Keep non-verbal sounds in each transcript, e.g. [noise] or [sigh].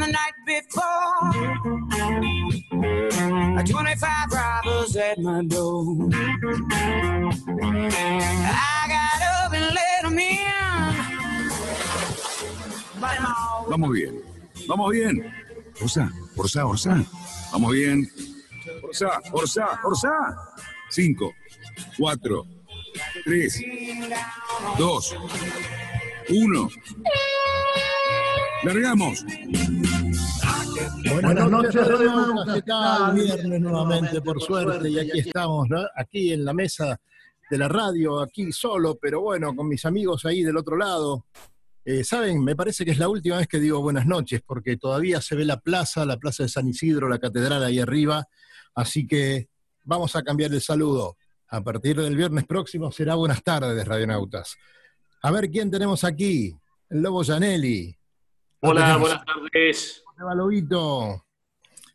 the night before. 25 robbers my door. I got up and in. Vamos bien, vamos bien. Orsa, Orsa, Orsa. Vamos bien. Orsa, Orsa, Orsa. Cinco, cuatro, tres, dos, uno. ¡Largamos! Buenas, noches, Redondo. ¿Qué tal? Viernes nuevamente, por suerte, y aquí estamos, ¿no? aquí en la mesa de la radio, aquí solo, pero bueno, con mis amigos ahí del otro lado. Eh, Saben, me parece que es la última vez que digo buenas noches, porque todavía se ve la plaza, la plaza de San Isidro, la catedral ahí arriba, así que vamos a cambiar el saludo. A partir del viernes próximo será buenas tardes, radionautas. A ver quién tenemos aquí. El Lobo Janelli. Hola, buenas tardes. Lobito.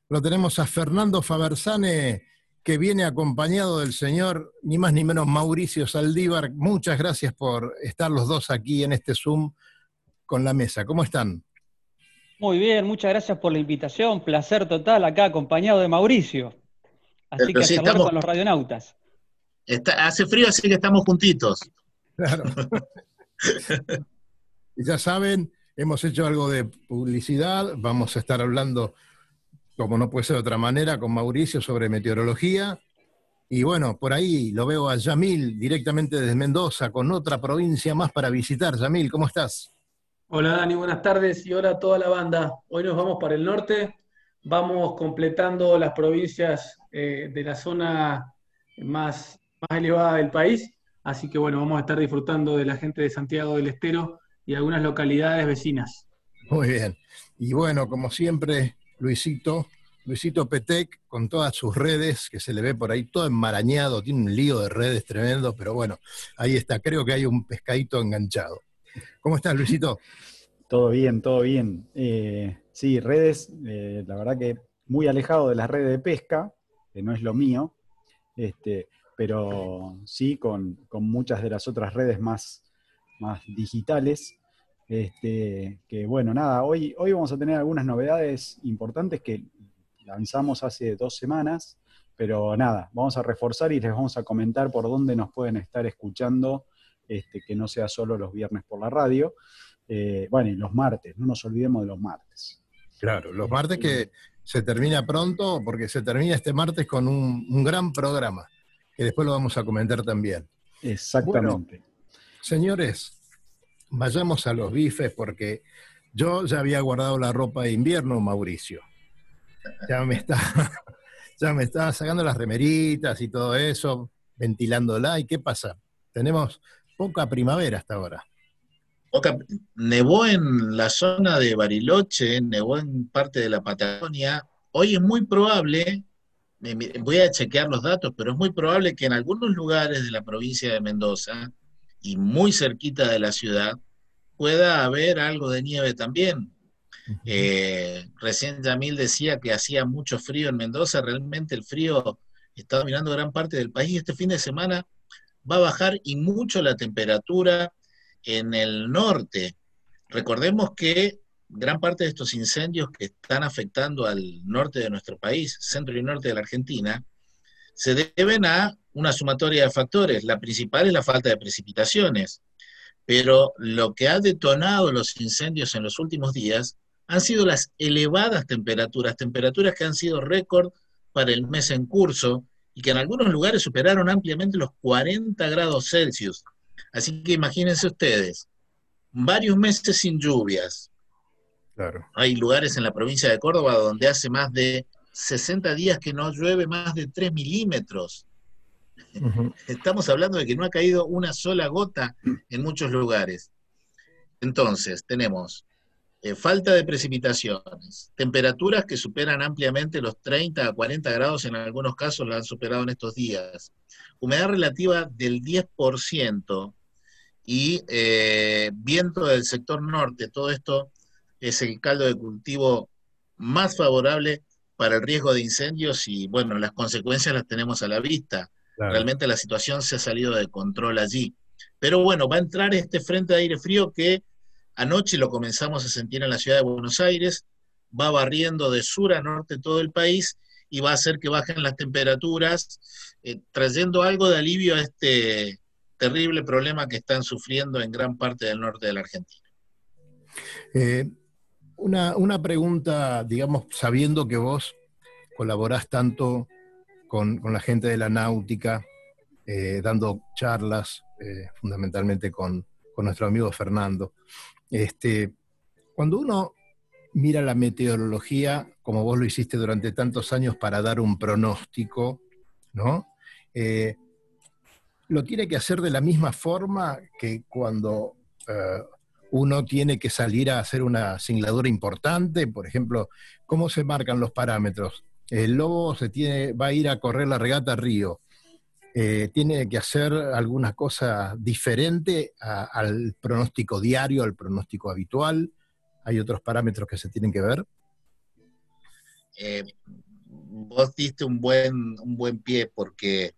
Lo tenemos a Fernando Fabersane, que viene acompañado del señor, ni más ni menos Mauricio Saldívar. Muchas gracias por estar los dos aquí en este Zoom con la mesa. ¿Cómo están? Muy bien, muchas gracias por la invitación. Placer total acá acompañado de Mauricio. Así Pero que sí, a estamos- con los radionautas. Está- hace frío, así que estamos juntitos. Claro. Y [laughs] ya saben, hemos hecho algo de publicidad, vamos a estar hablando, como no puede ser de otra manera, con Mauricio sobre meteorología. Y bueno, por ahí lo veo a Yamil directamente desde Mendoza, con otra provincia más para visitar. Yamil, ¿cómo estás? Hola Dani, buenas tardes y hola a toda la banda. Hoy nos vamos para el norte, vamos completando las provincias eh, de la zona más, más elevada del país, así que bueno, vamos a estar disfrutando de la gente de Santiago del Estero y algunas localidades vecinas. Muy bien. Y bueno, como siempre, Luisito, Luisito Petec, con todas sus redes, que se le ve por ahí todo enmarañado, tiene un lío de redes tremendo, pero bueno, ahí está, creo que hay un pescadito enganchado. ¿Cómo estás, Luisito? [laughs] Todo bien, todo bien. Eh, sí, redes, eh, la verdad que muy alejado de las redes de pesca, que no es lo mío, este, pero sí con, con muchas de las otras redes más, más digitales. Este, que bueno, nada, hoy, hoy vamos a tener algunas novedades importantes que lanzamos hace dos semanas, pero nada, vamos a reforzar y les vamos a comentar por dónde nos pueden estar escuchando, este, que no sea solo los viernes por la radio. Eh, bueno, y los martes, no nos olvidemos de los martes. Claro, los martes que se termina pronto, porque se termina este martes con un, un gran programa, que después lo vamos a comentar también. Exactamente. Señores, vayamos a los bifes, porque yo ya había guardado la ropa de invierno, Mauricio. Ya me está, [laughs] ya me está sacando las remeritas y todo eso, ventilándola. ¿Y qué pasa? Tenemos poca primavera hasta ahora. Nevó en la zona de Bariloche, nevó en parte de la Patagonia. Hoy es muy probable, voy a chequear los datos, pero es muy probable que en algunos lugares de la provincia de Mendoza y muy cerquita de la ciudad pueda haber algo de nieve también. Eh, recién Yamil decía que hacía mucho frío en Mendoza, realmente el frío está dominando gran parte del país y este fin de semana va a bajar y mucho la temperatura en el norte. Recordemos que gran parte de estos incendios que están afectando al norte de nuestro país, centro y norte de la Argentina, se deben a una sumatoria de factores. La principal es la falta de precipitaciones, pero lo que ha detonado los incendios en los últimos días han sido las elevadas temperaturas, temperaturas que han sido récord para el mes en curso y que en algunos lugares superaron ampliamente los 40 grados Celsius. Así que imagínense ustedes, varios meses sin lluvias. Claro. Hay lugares en la provincia de Córdoba donde hace más de 60 días que no llueve más de 3 milímetros. [laughs] Estamos hablando de que no ha caído una sola gota en muchos lugares. Entonces, tenemos eh, falta de precipitaciones, temperaturas que superan ampliamente los 30 a 40 grados, en algunos casos la han superado en estos días, humedad relativa del 10% y eh, viento del sector norte. Todo esto es el caldo de cultivo más favorable para el riesgo de incendios y bueno, las consecuencias las tenemos a la vista. Claro. Realmente la situación se ha salido de control allí. Pero bueno, va a entrar este frente de aire frío que anoche lo comenzamos a sentir en la ciudad de Buenos Aires, va barriendo de sur a norte todo el país y va a hacer que bajen las temperaturas, eh, trayendo algo de alivio a este terrible problema que están sufriendo en gran parte del norte de la Argentina. Eh, una, una pregunta, digamos, sabiendo que vos colaborás tanto con, la gente de la náutica, eh, dando charlas, eh, fundamentalmente con, nuestro amigo Fernando. Este, cuando uno mira la meteorología, como vos lo hiciste durante tantos años para dar un pronóstico, ¿no? Eh, lo tiene que hacer de la misma forma que cuando uno tiene que salir a hacer una singladura importante, por ejemplo, ¿cómo se marcan los parámetros? El lobo se tiene, va a ir a correr la regata Río. Eh, ¿Tiene que hacer alguna cosa diferente a, al pronóstico diario, al pronóstico habitual? ¿Hay otros parámetros que se tienen que ver? Eh, vos diste un buen, un buen pie porque,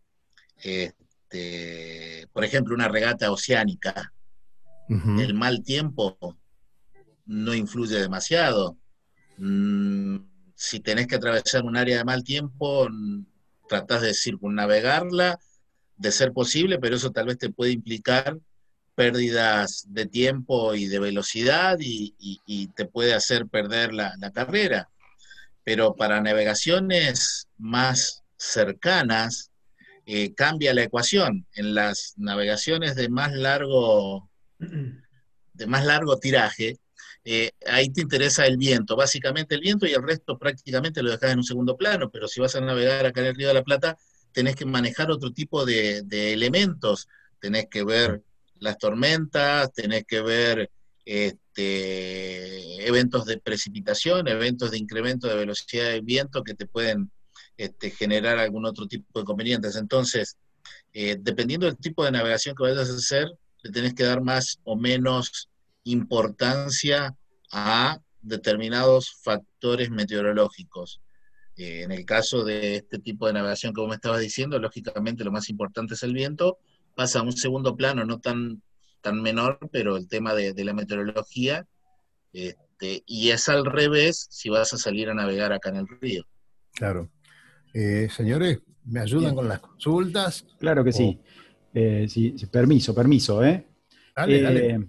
este, por ejemplo, una regata oceánica, uh -huh. el mal tiempo no influye demasiado. Mm, si tenés que atravesar un área de mal tiempo, tratás de circunnavegarla, de ser posible, pero eso tal vez te puede implicar pérdidas de tiempo y de velocidad y, te puede hacer perder la, la, carrera. Pero para navegaciones más cercanas, eh, cambia la ecuación. En las navegaciones de más largo, de más largo tiraje, eh, ahí te interesa el viento, básicamente el viento y el resto prácticamente lo dejas en un segundo plano, pero si vas a navegar acá en el Río de la Plata, tenés que manejar otro tipo de, de elementos, tenés que ver las tormentas, tenés que ver este, eventos de precipitación, eventos de incremento de velocidad del viento que te pueden este, generar algún otro tipo de inconvenientes. Entonces, eh, dependiendo del tipo de navegación que vayas a hacer, le tenés que dar más o menos importancia a determinados factores meteorológicos. Eh, en el caso de este tipo de navegación que vos me estabas diciendo, lógicamente lo más importante es el viento, pasa a un segundo plano, no tan, tan menor, pero el tema de, de la meteorología, este, y es al revés si vas a salir a navegar acá en el río. Claro. Eh, señores, ¿me ayudan Bien. con las consultas? Claro que o... sí. Eh, sí. Permiso, permiso, ¿eh? Dale, dale.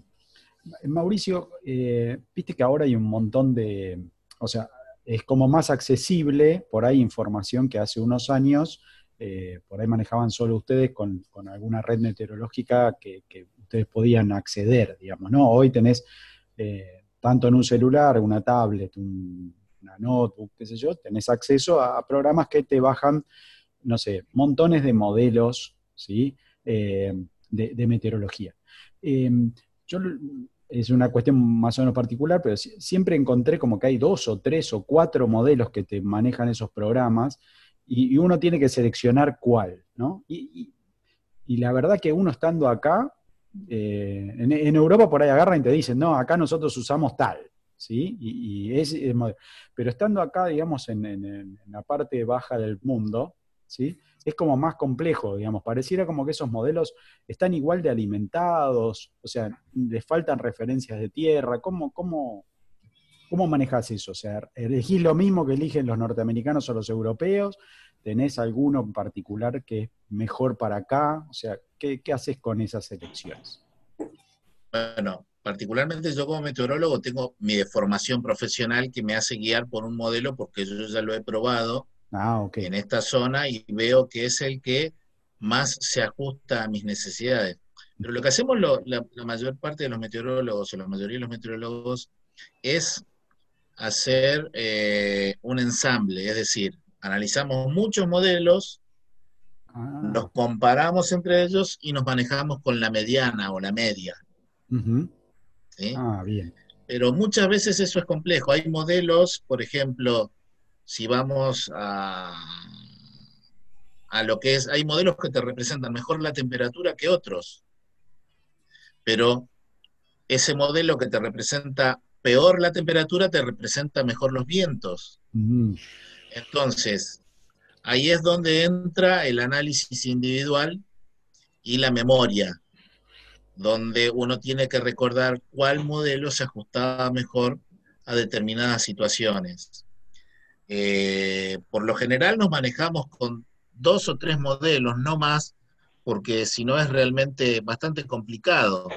Mauricio, eh, viste que ahora hay un montón de, o sea, es como más accesible por ahí información que hace unos años, eh, por ahí manejaban solo ustedes con, con alguna red meteorológica que, que, ustedes podían acceder, digamos, ¿no? Hoy tenés eh, tanto en un celular, una tablet, un, una notebook, qué sé yo, tenés acceso a, programas que te bajan, no sé, montones de modelos, ¿sí? De, de, meteorología. yo es una cuestión más o menos particular, pero siempre encontré como que hay dos o tres o cuatro modelos que te manejan esos programas y, uno tiene que seleccionar cuál, ¿no? Y, y, la verdad que uno estando acá, eh, en, en, Europa por ahí agarran y te dicen, no, acá nosotros usamos tal, ¿sí? Y, es, es, pero estando acá, digamos, en, en, la parte baja del mundo, ¿sí? Es como más complejo, digamos, pareciera como que esos modelos están igual de alimentados, o sea, les faltan referencias de tierra, ¿cómo, cómo, cómo manejas eso? O sea, ¿elegís lo mismo que eligen los norteamericanos o los europeos? ¿Tenés alguno en particular que es mejor para acá? O sea, ¿qué, qué haces con esas elecciones? Bueno, particularmente yo como meteorólogo tengo mi formación profesional que me hace guiar por un modelo porque yo ya lo he probado ah, okay. en esta zona y veo que es el que más se ajusta a mis necesidades. Pero lo que hacemos lo, la, la, mayor parte de los meteorólogos o la mayoría de los meteorólogos es hacer eh, un ensamble, es decir, analizamos muchos modelos, ah. los comparamos entre ellos y nos manejamos con la mediana o la media. Uh -huh. ¿sí? Ah, bien. Pero muchas veces eso es complejo. Hay modelos, por ejemplo, si vamos a, a lo que es, hay modelos que te representan mejor la temperatura que otros, pero ese modelo que te representa peor la temperatura te representa mejor los vientos. Mm. Entonces, ahí es donde entra el análisis individual y la memoria, donde uno tiene que recordar cuál modelo se ajustaba mejor a determinadas situaciones. Eh, por lo general nos manejamos con dos o tres modelos, no más, porque si no es realmente bastante complicado.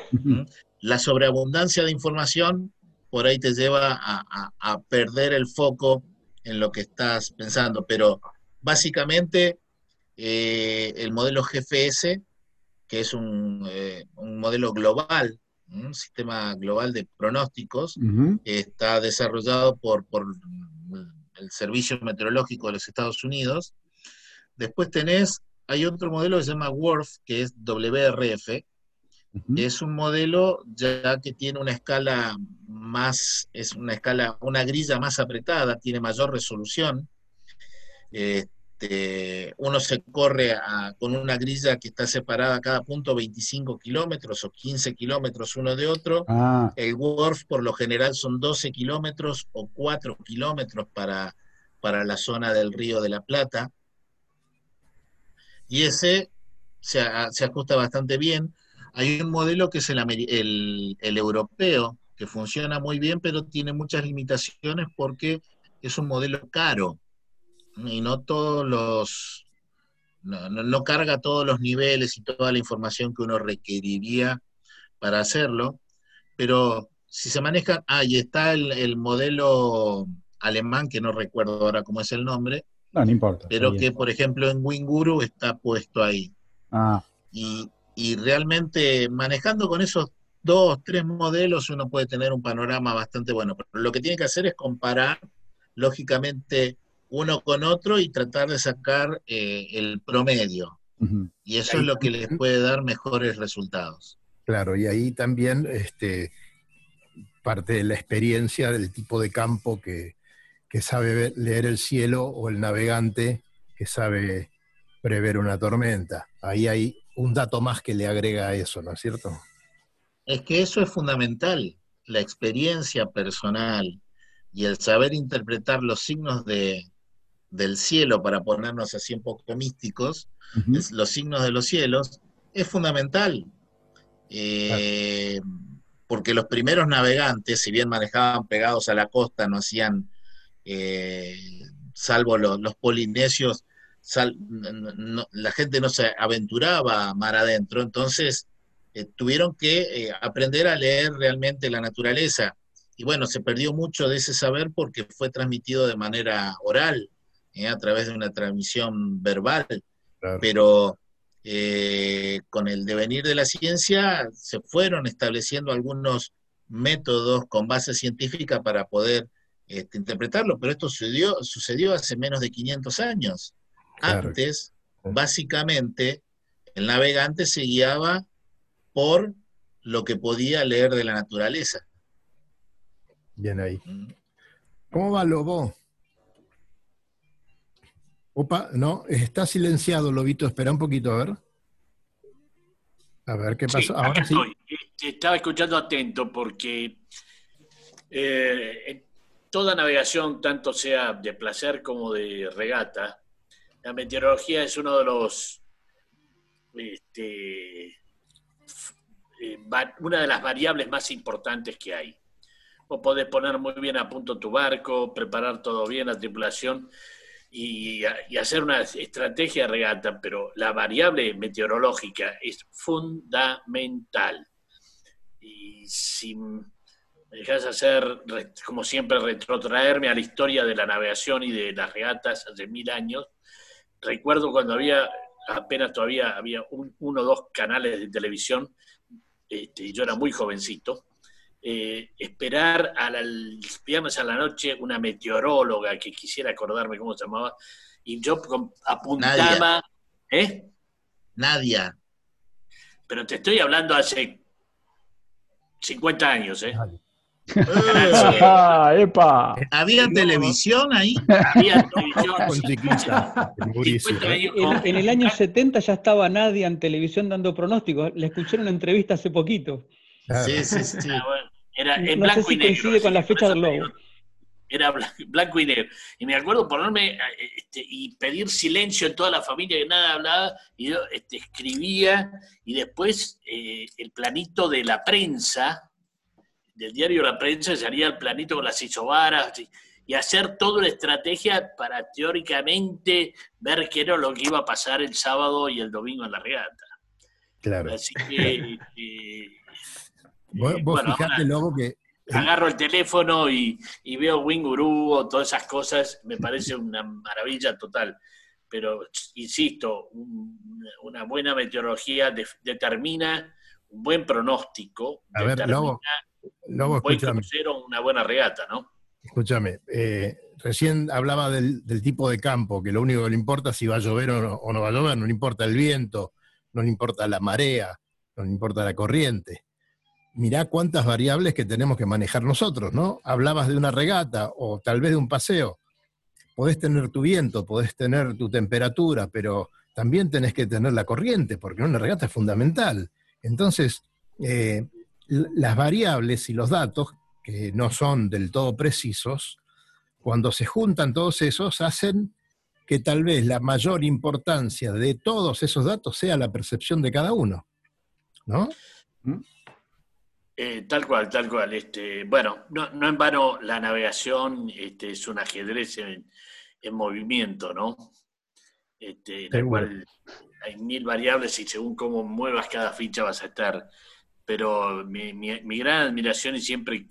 La sobreabundancia de información por ahí te lleva a, a- a perder el foco en lo que estás pensando, pero básicamente eh, el modelo GFS, que es un, eh, un modelo global, un sistema global de pronósticos, está desarrollado por, por el Servicio Meteorológico de los Estados Unidos. Después tenés, hay otro modelo que se llama WRF, que es WRF, que es un modelo ya que tiene una escala más, es una escala, una grilla más apretada, tiene mayor resolución. Este, uno se corre a- con una grilla que está separada a cada punto 25 kilómetros o 15 kilómetros uno de otro. Ah, El WRF por lo general son 12 kilómetros o 4 kilómetros para, para la zona del Río de la Plata. Y ese se, se ajusta bastante bien. Hay un modelo que es el- el europeo, que funciona muy bien, pero tiene muchas limitaciones porque es un modelo caro y no todos los, no, no- no carga todos los niveles y toda la información que uno requeriría para hacerlo, pero si se maneja, ah, y está el, el modelo alemán, que no recuerdo ahora cómo es el nombre, no, no importa. pero que por ejemplo en Winguru está puesto ahí. Ah, Y, y realmente manejando con esos dos, tres modelos uno puede tener un panorama bastante bueno, pero lo que tiene que hacer es comparar, lógicamente, uno con otro y tratar de sacar eh, el promedio. Y eso es lo que les puede dar mejores resultados. Claro, y ahí también este, parte de la experiencia del tipo de campo que, que sabe leer el cielo o el navegante que sabe prever una tormenta. Ahí hay un dato más que le agrega a eso, ¿no es cierto? Es que eso es fundamental, la experiencia personal y el saber interpretar los signos de, del cielo, para ponernos así un poco místicos, es- los signos de los cielos, es fundamental. Eh, porque los primeros navegantes, si bien manejaban pegados a la costa, no hacían, eh, salvo lo- los polinesios, sal- no- no- la gente no se aventuraba a mar adentro, entonces eh, tuvieron que aprender a leer realmente la naturaleza. Y bueno, se perdió mucho de ese saber porque fue transmitido de manera oral, eh, a través de una transmisión verbal Claro. pero eh, con el devenir de la ciencia se fueron estableciendo algunos métodos con base científica para poder este, interpretarlo, pero esto sucedió, sucedió hace menos de 500 años. Claro. Antes, básicamente, el navegante se guiaba por lo que podía leer de la naturaleza. Bien ahí. ¿Cómo va Lobo? Opa, no, está silenciado, Lobito. Espera un poquito, a ver. A ver qué Sí, pasó. acá Ahora sí. estoy. Estaba escuchando atento porque eh, en toda navegación, tanto sea de placer como de regata, la meteorología es uno de los este, eh, una de las variables más importantes que hay. Vos podés poner muy bien a punto tu barco, preparar todo bien, la tripulación, y, hacer una estrategia de regata, pero la variable meteorológica es fundamental. Y si me dejas hacer, como siempre, retrotraerme a la historia de la navegación y de las regatas hace mil años, recuerdo cuando había, apenas todavía había un- uno o dos canales de televisión, este, yo era muy jovencito, eh, esperar al viernes a la noche una meteoróloga que quisiera acordarme cómo se llamaba, y yo con- apuntaba, ¿eh? Nadia, Pero te estoy hablando hace 50 años, ¿eh? ¡Ah, epa! ¿había televisión ahí? Había televisión, Con chiquita, Mauricio. 50 años En, el año 70 ya estaba Nadia en televisión dando pronósticos. Le escuché en una entrevista hace poquito. Claro. Sí, sí, sí. Ah, bueno, Era en No sé blanco si y negro. coincide con la fecha del digo, Era blan- blanco y negro. Y me acuerdo ponerme eh, este, y pedir silencio en toda la familia que nada hablaba, y yo este, escribía, y después eh, el planito de la prensa, del diario La Prensa se haría el planito con las isobaras y, y hacer toda una estrategia para teóricamente ver qué era lo que iba a pasar el sábado y el domingo en la regata. Claro. Así que, [laughs] eh, Vos, eh, vos bueno, fijate, Lobo, que agarro el teléfono y, y veo Winguru o todas esas cosas, me parece una maravilla total. Pero, insisto, un- una buena meteorología de- determina un buen pronóstico, A ver, Lobo, Lobo, un buen crucero, una buena regata, ¿no? Escúchame, eh, recién hablaba del, del tipo de campo, que lo único que le importa es si va a llover o no, o no va a llover, no le importa el viento, no le importa la marea, no le importa la corriente. Mirá cuántas variables que tenemos que manejar nosotros, ¿no? Hablabas de una regata o tal vez de un paseo. Podés tener tu viento, podés tener tu temperatura, pero también tenés que tener la corriente, porque una regata es fundamental. Entonces, eh, las variables y los datos que no son del todo precisos, cuando se juntan todos esos, hacen que tal vez la mayor importancia de todos esos datos sea la percepción de cada uno. ¿No? Eh, tal cual, tal cual. Este, bueno, no, no en vano la navegación este, es un ajedrez en, en movimiento, ¿no? Este, la Seguro. cual hay mil variables y según cómo muevas cada ficha vas a estar. Pero mi, mi- mi gran admiración y siempre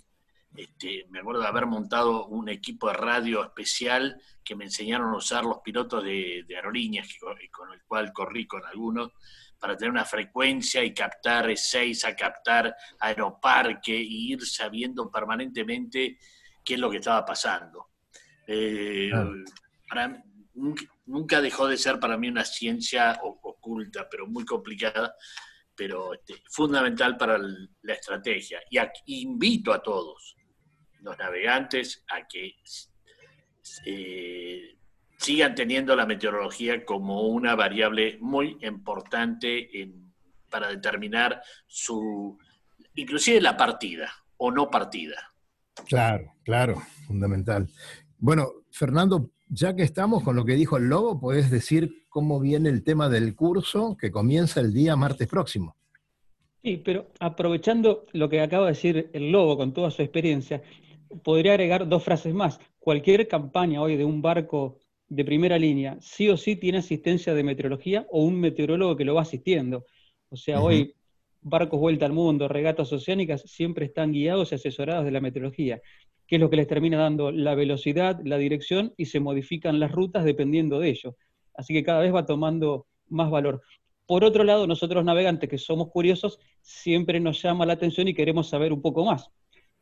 este, me acuerdo de haber montado un equipo de radio especial que me enseñaron a usar los pilotos de, de aerolíneas que con el cual corrí con algunos para tener una frecuencia y captar a captar aeroparque y ir sabiendo permanentemente qué es lo que estaba pasando. Eh, Claro. para- nunca, dejó de ser para mí una ciencia oculta, pero muy complicada, pero este, fundamental para la estrategia. Y aquí invito a todos los navegantes a que eh, sigan teniendo la meteorología como una variable muy importante en- para determinar su, inclusive la partida o no partida. Claro, claro, fundamental. Bueno, Fernando, ya que estamos con lo que dijo el Lobo, podés decir cómo viene el tema del curso que comienza el día martes próximo. Sí, pero aprovechando lo que acaba de decir el Lobo con toda su experiencia, podría agregar dos frases más. Cualquier campaña hoy de un barco de primera línea, sí o sí tiene asistencia de meteorología o un meteorólogo que lo va asistiendo. O sea, hoy barcos vuelta al mundo, regatas oceánicas, siempre están guiados y asesorados de la meteorología, que es lo que les termina dando la velocidad, la dirección y se modifican las rutas dependiendo de ello. Así que cada vez va tomando más valor. Por otro lado, nosotros navegantes que somos curiosos, siempre nos llama la atención y queremos saber un poco más.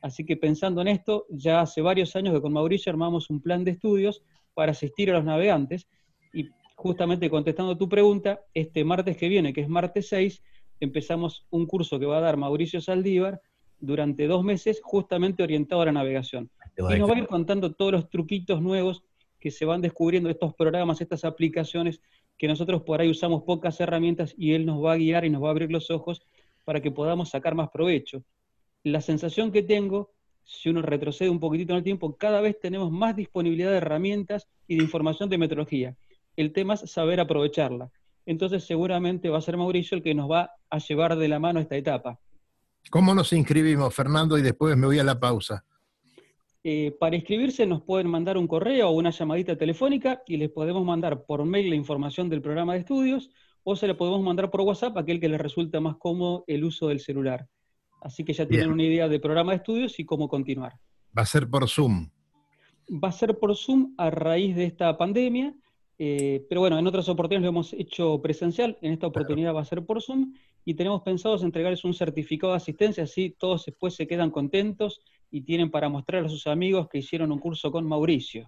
Así que pensando en esto, ya hace varios años que con Mauricio armamos un plan de estudios para asistir a los navegantes y justamente contestando tu pregunta, este martes que viene, que es martes 6, empezamos un curso que va a dar Mauricio Saldívar durante dos meses justamente orientado a la navegación. Y nos va a ir contando todos los truquitos nuevos que se van descubriendo, estos programas, estas aplicaciones, que nosotros por ahí usamos pocas herramientas y él nos va a guiar y nos va a abrir los ojos para que podamos sacar más provecho. La sensación que tengo, si uno retrocede un poquitito en el tiempo, cada vez tenemos más disponibilidad de herramientas y de información de meteorología. El tema es saber aprovecharla. Entonces seguramente va a ser Mauricio el que nos va a llevar de la mano esta etapa. ¿Cómo nos inscribimos, Fernando? Y después me voy a la pausa. Eh, para inscribirse nos pueden mandar un correo o una llamadita telefónica y les podemos mandar por mail la información del programa de estudios o se la podemos mandar por WhatsApp a aquel que les resulta más cómodo el uso del celular. Así que ya tienen Bien. una idea del programa de estudios y cómo continuar. Va a ser por Zoom. Va a ser por Zoom a raíz de esta pandemia, eh, pero bueno, en otras oportunidades lo hemos hecho presencial, en esta oportunidad va a ser por Zoom y tenemos pensados entregarles un certificado de asistencia, así todos después se quedan contentos y tienen para mostrar a sus amigos que hicieron un curso con Mauricio.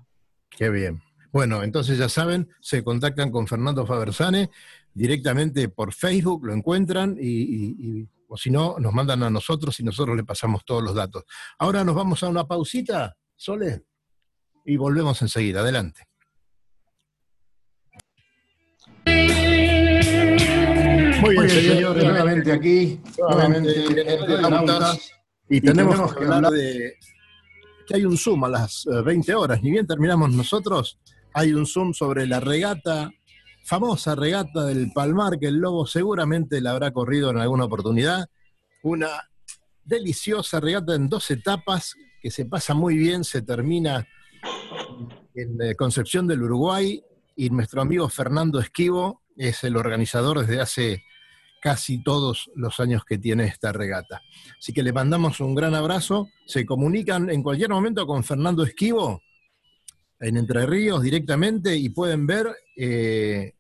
Qué bien. Bueno, entonces ya saben, se contactan con Fernando Fabersane directamente por Facebook, lo encuentran y, y- y- o si no, nos mandan a nosotros y nosotros le pasamos todos los datos. Ahora nos vamos a una pausita, Sole, y volvemos enseguida. Adelante. Muy bien, señores, nuevamente aquí, nuevamente en Eternautas, y tenemos que hablar de que hay un Zoom a las eh, 20 horas, ni bien terminamos nosotros, hay un Zoom sobre la regata, famosa regata del Palmar, que el Lobo seguramente la habrá corrido en alguna oportunidad, una deliciosa regata en dos etapas que se pasa muy bien, se termina en eh, Concepción del Uruguay y nuestro amigo Fernando Esquivo es el organizador desde hace casi todos los años que tiene esta regata. Así que le mandamos un gran abrazo. Se comunican en cualquier momento con Fernando Esquivo en Entre Ríos directamente y pueden ver eh,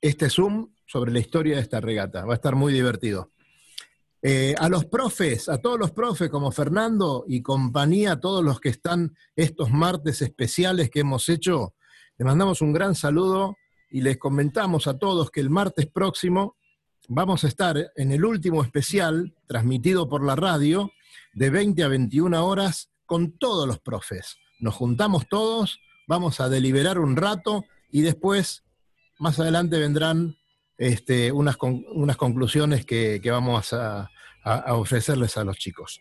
este Zoom sobre la historia de esta regata. Va a estar muy divertido. Eh, a los profes, a todos los profes como Fernando y compañía, todos los que están estos martes especiales que hemos hecho, les mandamos un gran saludo y les comentamos a todos que el martes próximo vamos a estar en el último especial transmitido por la radio de 20 a 21 horas con todos los profes. Nos juntamos todos, vamos a deliberar un rato y después, más adelante vendrán este, unas, unas conclusiones que, vamos a, ofrecerles a los chicos.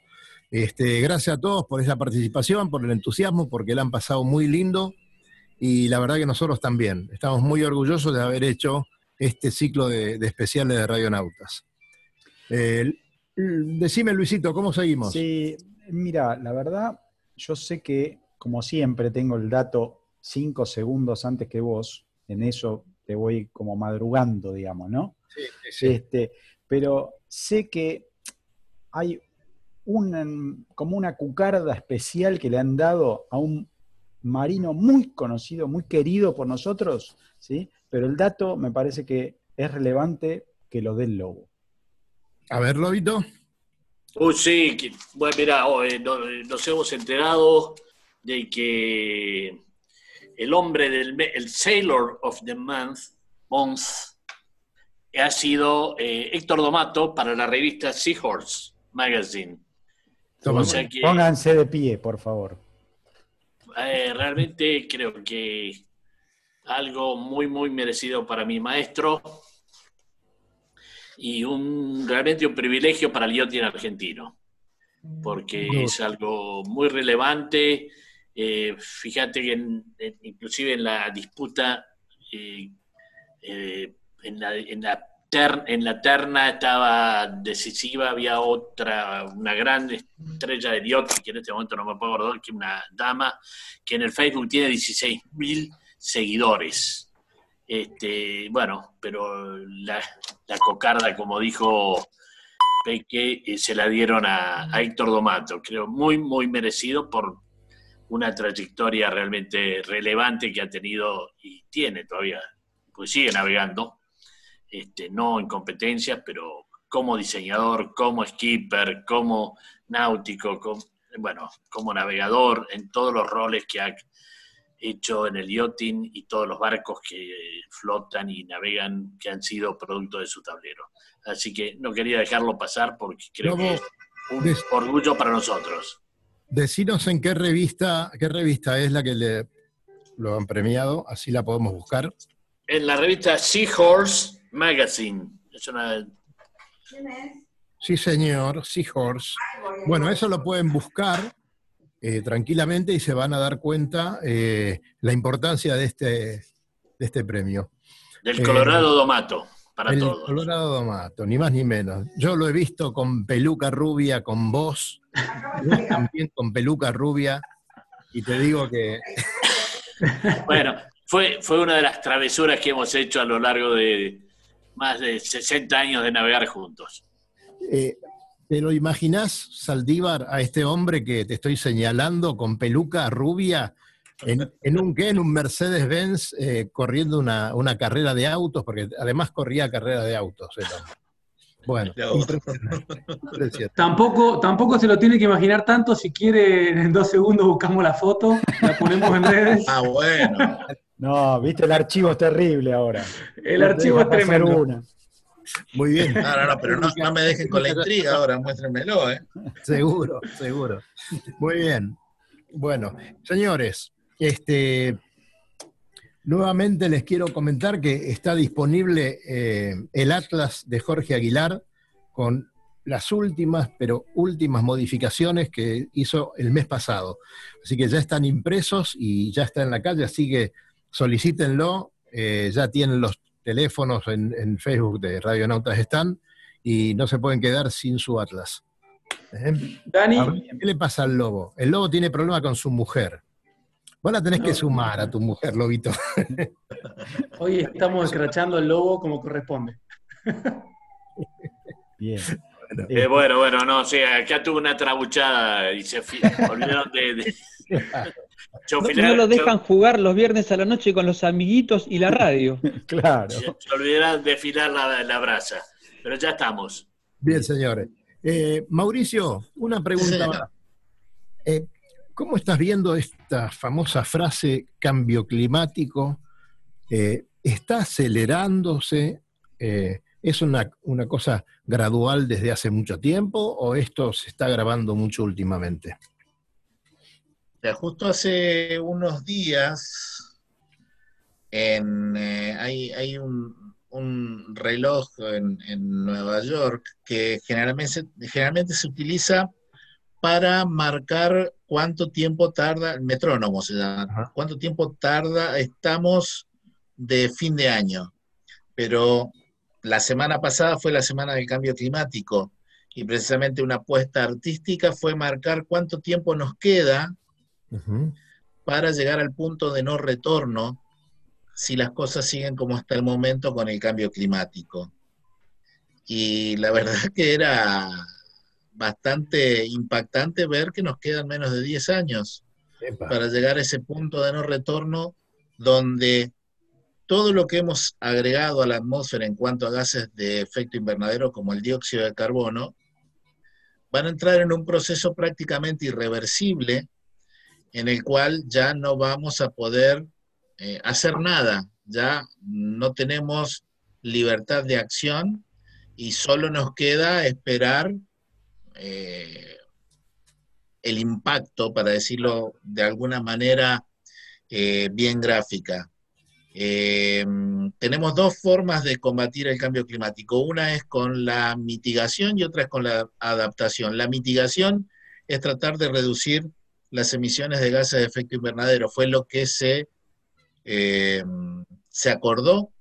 Este, gracias a todos por esa participación, por el entusiasmo, porque la han pasado muy lindo y la verdad que nosotros también. Estamos muy orgullosos de haber hecho este ciclo de, especiales de Radionautas. Eh, decime, Luisito, ¿cómo seguimos? Sí, mira, la verdad, yo sé que, como siempre, tengo el dato cinco segundos antes que vos, en eso te voy como madrugando, digamos, ¿no? Sí, sí. Este, pero sé que hay un, como una cucarda especial que le han dado a un marino muy conocido, muy querido por nosotros, ¿sí? Pero el dato me parece que es relevante que lo dé el lobo. A ver, Lobito. Uy, sí, bueno, mira, nos hemos enterado de que el hombre del el Sailor of the Month, month ha sido eh, Héctor Domato para la revista Seahorse Magazine. Pónganse de pie, por favor. Eh, realmente creo que algo muy, muy merecido para mi maestro y un realmente un privilegio para el yachting argentino, porque es algo muy relevante eh, fíjate que inclusive en la disputa, eh, eh, en, la, en, la terna estaba decisiva, había otra, una gran estrella de Dios, que en este momento no me puedo acordar, que una dama, que en el Facebook tiene 16 mil seguidores. Este, bueno, pero la, cocarda, como dijo Peque, se la dieron a, a Héctor Domato. Creo muy, muy merecido por, una trayectoria realmente relevante que ha tenido y tiene todavía, pues sigue navegando, este, no en competencias, pero como diseñador, como skipper, como náutico, como, bueno, como navegador, en todos los roles que ha hecho en el yachting y todos los barcos que flotan y navegan que han sido producto de su tablero. Así que no quería dejarlo pasar porque creo que es un orgullo para nosotros. Decinos en qué revista, qué revista es la que le lo han premiado, así la podemos buscar. En la revista Seahorse Magazine. Es una... Sí, señor, Seahorse. Bueno, eso lo pueden buscar eh, tranquilamente y se van a dar cuenta eh, la importancia de este, de este premio. Del Colorado eh, Domato, para el todos. Colorado Domato, ni más ni menos. Yo lo he visto con peluca rubia, con voz, [laughs] también con peluca rubia, y te digo que... [laughs] bueno, fue, fue una de las travesuras que hemos hecho a lo largo de más de 60 años de navegar juntos. Eh, ¿Te lo imaginás, Saldívar, a este hombre que te estoy señalando con peluca rubia en, un ¿qué? En un Mercedes-Benz eh, corriendo una, una, carrera de autos, porque además corría carrera de autos. Bueno, [laughs] Tampoco, tampoco se lo tiene que imaginar tanto. Si quiere, en dos segundos buscamos la foto, la ponemos en redes. Ah, bueno. No, viste, el archivo es terrible ahora. El archivo es tremendo. Muy bien. No, no, no, pero no, me dejen con la intriga ahora, muéstrenmelo, ¿eh? Seguro, seguro. Muy bien. Bueno, señores, este, Nuevamente les quiero comentar que está disponible eh, el Atlas de Jorge Aguilar con las últimas, pero últimas modificaciones que hizo el mes pasado. Así que ya están impresos y ya está en la calle, así que solicítenlo. Eh, ya tienen los teléfonos en, Facebook de Radionautas están y no se pueden quedar sin su Atlas. ¿Eh? Dani, ver, ¿Qué le pasa al lobo? El lobo tiene problema con su mujer. Vos la tenés que sumar a tu mujer, lobito. [laughs] hoy estamos escrachando el lobo como corresponde. Bien. Eh, bueno, bueno, no, sí, acá tuve una trabuchada y se olvidaron de. de- [laughs] No, lo dejan jugar los viernes a la noche con los amiguitos y la [laughs] radio. Claro. se, se olvidaron de afilar la, la brasa. Pero ya estamos. Bien, señores. Eh, Mauricio, una Sí, pregunta más. Eh, ¿Cómo estás viendo esta famosa frase cambio climático? Eh, ¿Está acelerándose? Eh, ¿Es una, una cosa gradual desde hace mucho tiempo o esto se está agravando mucho últimamente? Justo hace unos días eh, hay, hay un, un reloj en, en Nueva York que generalmente, generalmente se utiliza para marcar cuánto tiempo tarda, el metrónomo se llama, cuánto tiempo tarda, estamos de fin de año. Pero la semana pasada fue la semana del cambio climático y precisamente una apuesta artística fue marcar cuánto tiempo nos queda para llegar al punto de no retorno si las cosas siguen como hasta el momento con el cambio climático. Y la [laughs] verdad que era bastante impactante ver que nos quedan menos de 10 años Epa. para llegar a ese punto de no retorno donde todo lo que hemos agregado a la atmósfera en cuanto a gases de efecto invernadero como el dióxido de carbono van a entrar en un proceso prácticamente irreversible en el cual ya no vamos a poder eh, hacer nada, ya no tenemos libertad de acción y solo nos queda esperar eh, el impacto, para decirlo de alguna manera eh, bien gráfica. Eh, tenemos dos formas de combatir el cambio climático. Una es con la mitigación y otra es con la adaptación. La mitigación es tratar de reducir las emisiones de gases de efecto invernadero. Fue lo que se, se acordó